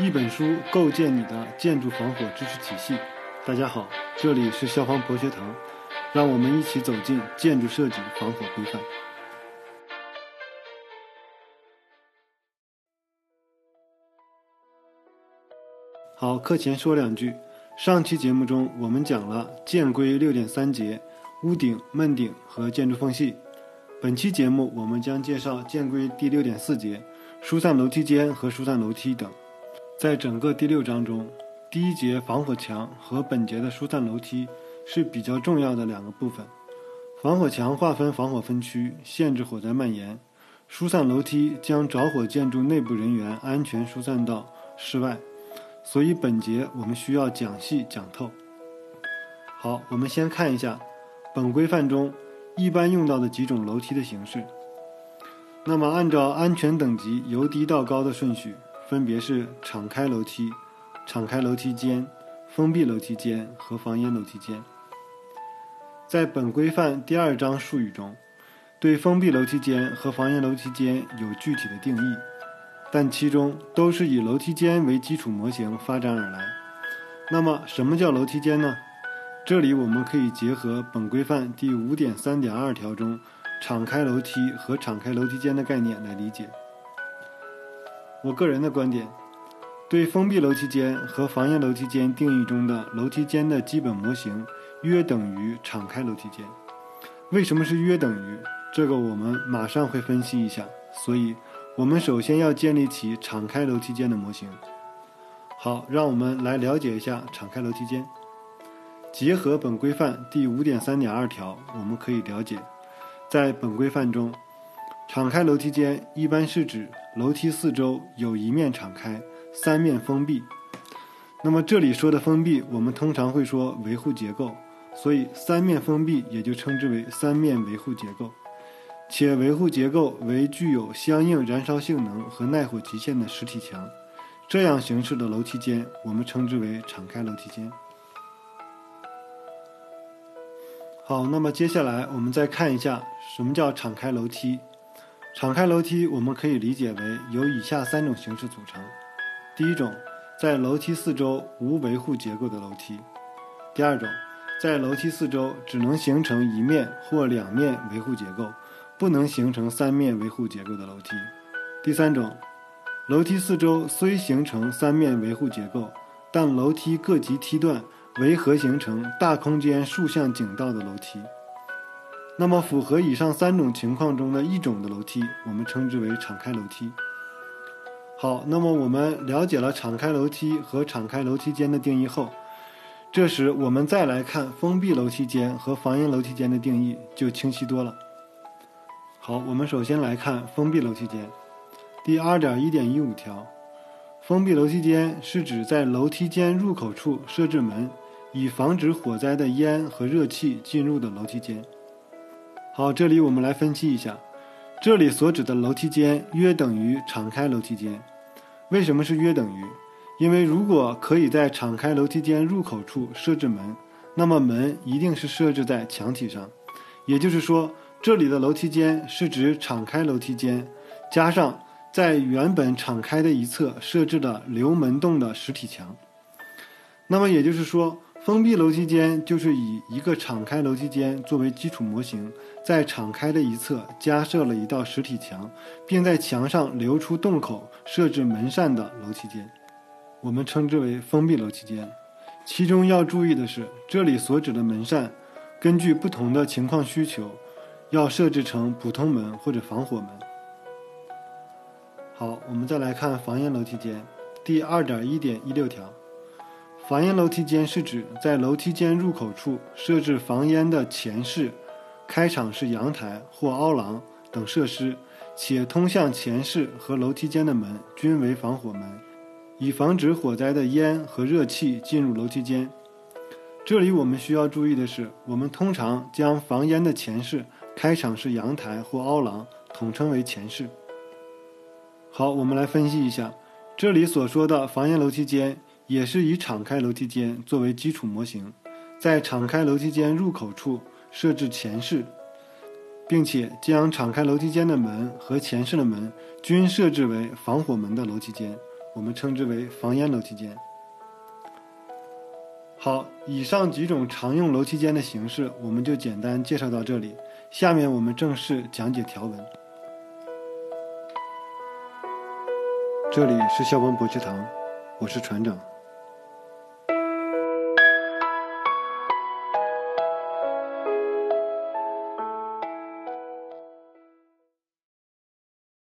一本书构建你的建筑防火知识体系。大家好，这里是消防博学堂，让我们一起走进建筑设计防火规范。好，课前说两句。上期节目中，我们讲了建规六点三节：屋顶、闷顶和建筑缝隙。本期节目，我们将介绍建规第六点四节：疏散楼梯间和疏散楼梯等。在整个第六章中，第一节防火墙和本节的疏散楼梯是比较重要的两个部分。防火墙划分防火分区，限制火灾蔓延；疏散楼梯将着火建筑内部人员安全疏散到室外。所以本节我们需要讲细讲透。好，我们先看一下本规范中一般用到的几种楼梯的形式。那么按照安全等级由低到高的顺序。分别是敞开楼梯、敞开楼梯间、封闭楼梯间和防烟楼梯间。在本规范第二章术语中，对封闭楼梯间和防烟楼梯间有具体的定义，但其中都是以楼梯间为基础模型发展而来。那么，什么叫楼梯间呢？这里我们可以结合本规范第五点三点二条中敞开楼梯和敞开楼梯间的概念来理解。我个人的观点，对封闭楼梯间和防烟楼梯间定义中的楼梯间的基本模型，约等于敞开楼梯间。为什么是约等于？这个我们马上会分析一下。所以，我们首先要建立起敞开楼梯间的模型。好，让我们来了解一下敞开楼梯间。结合本规范第五点三点二条，我们可以了解，在本规范中。敞开楼梯间一般是指楼梯四周有一面敞开，三面封闭。那么这里说的封闭，我们通常会说维护结构，所以三面封闭也就称之为三面维护结构。且维护结构为具有相应燃烧性能和耐火极限的实体墙，这样形式的楼梯间，我们称之为敞开楼梯间。好，那么接下来我们再看一下什么叫敞开楼梯。敞开楼梯，我们可以理解为由以下三种形式组成：第一种，在楼梯四周无维护结构的楼梯；第二种，在楼梯四周只能形成一面或两面维护结构，不能形成三面维护结构的楼梯；第三种，楼梯四周虽形成三面维护结构，但楼梯各级梯段为合形成大空间竖向井道的楼梯。那么，符合以上三种情况中的一种的楼梯，我们称之为敞开楼梯。好，那么我们了解了敞开楼梯和敞开楼梯间的定义后，这时我们再来看封闭楼梯间和防烟楼梯间的定义就清晰多了。好，我们首先来看封闭楼梯间，第二点一点一五条，封闭楼梯间是指在楼梯间入口处设置门，以防止火灾的烟和热气进入的楼梯间。好，这里我们来分析一下，这里所指的楼梯间约等于敞开楼梯间。为什么是约等于？因为如果可以在敞开楼梯间入口处设置门，那么门一定是设置在墙体上。也就是说，这里的楼梯间是指敞开楼梯间，加上在原本敞开的一侧设置的留门洞的实体墙。那么也就是说。封闭楼梯间就是以一个敞开楼梯间作为基础模型，在敞开的一侧加设了一道实体墙，并在墙上留出洞口设置门扇的楼梯间，我们称之为封闭楼梯间。其中要注意的是，这里所指的门扇，根据不同的情况需求，要设置成普通门或者防火门。好，我们再来看防烟楼梯间，第二点一点一六条。防烟楼梯间是指在楼梯间入口处设置防烟的前室、开敞式阳台或凹廊等设施，且通向前室和楼梯间的门均为防火门，以防止火灾的烟和热气进入楼梯间。这里我们需要注意的是，我们通常将防烟的前室、开敞式阳台或凹廊统称为前室。好，我们来分析一下这里所说的防烟楼梯间。也是以敞开楼梯间作为基础模型，在敞开楼梯间入口处设置前室，并且将敞开楼梯间的门和前室的门均设置为防火门的楼梯间，我们称之为防烟楼梯间。好，以上几种常用楼梯间的形式，我们就简单介绍到这里。下面我们正式讲解条文。这里是校方博学堂，我是船长。